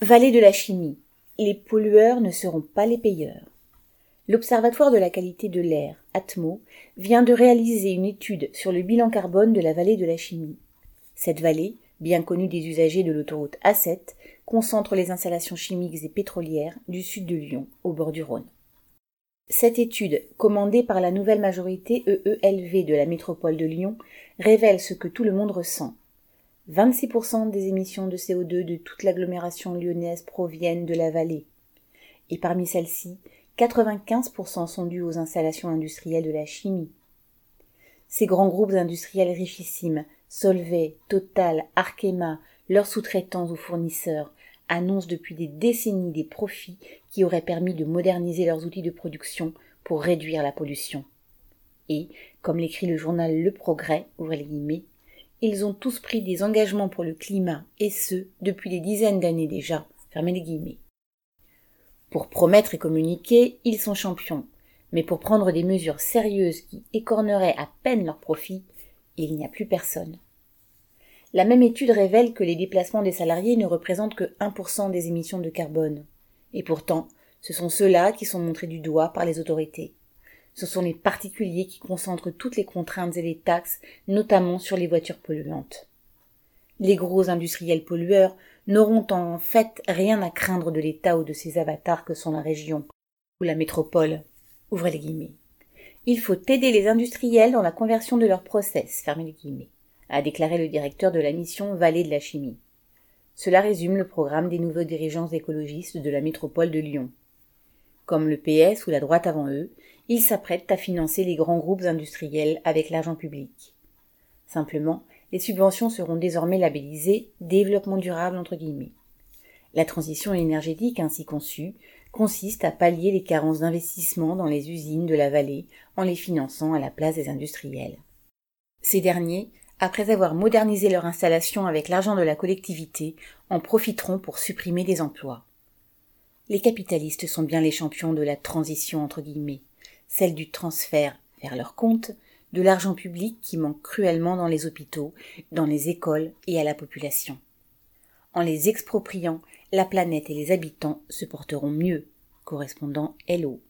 Vallée de la chimie. Les pollueurs ne seront pas les payeurs. L'Observatoire de la qualité de l'air, ATMO, vient de réaliser une étude sur le bilan carbone de la vallée de la chimie. Cette vallée, bien connue des usagers de l'autoroute A7, concentre les installations chimiques et pétrolières du sud de Lyon, au bord du Rhône. Cette étude, commandée par la nouvelle majorité EELV de la métropole de Lyon, révèle ce que tout le monde ressent, 26% des émissions de CO2 de toute l'agglomération lyonnaise proviennent de la vallée. Et parmi celles-ci, 95% sont dues aux installations industrielles de la chimie. Ces grands groupes industriels richissimes, Solvay, Total, Arkema, leurs sous-traitants ou fournisseurs, annoncent depuis des décennies des profits qui auraient permis de moderniser leurs outils de production pour réduire la pollution. Et, comme l'écrit le journal Le Progrès, ouvrez les guillemets, ils ont tous pris des engagements pour le climat, et ce, depuis des dizaines d'années déjà. Les guillemets. Pour promettre et communiquer, ils sont champions. Mais pour prendre des mesures sérieuses qui écorneraient à peine leurs profits, il n'y a plus personne. La même étude révèle que les déplacements des salariés ne représentent que 1% des émissions de carbone. Et pourtant, ce sont ceux-là qui sont montrés du doigt par les autorités ce sont les particuliers qui concentrent toutes les contraintes et les taxes, notamment sur les voitures polluantes. Les gros industriels pollueurs n'auront en fait rien à craindre de l'État ou de ses avatars que sont la région ou la métropole. Les guillemets. Il faut aider les industriels dans la conversion de leurs process, fermez guillemets, a déclaré le directeur de la mission Vallée de la Chimie. Cela résume le programme des nouveaux dirigeants écologistes de la métropole de Lyon. Comme le PS ou la droite avant eux, ils s'apprêtent à financer les grands groupes industriels avec l'argent public. Simplement, les subventions seront désormais labellisées développement durable entre guillemets. La transition énergétique ainsi conçue consiste à pallier les carences d'investissement dans les usines de la vallée en les finançant à la place des industriels. Ces derniers, après avoir modernisé leur installation avec l'argent de la collectivité, en profiteront pour supprimer des emplois. Les capitalistes sont bien les champions de la transition entre guillemets, celle du transfert vers leur compte de l'argent public qui manque cruellement dans les hôpitaux, dans les écoles et à la population. En les expropriant, la planète et les habitants se porteront mieux, correspondant Hello.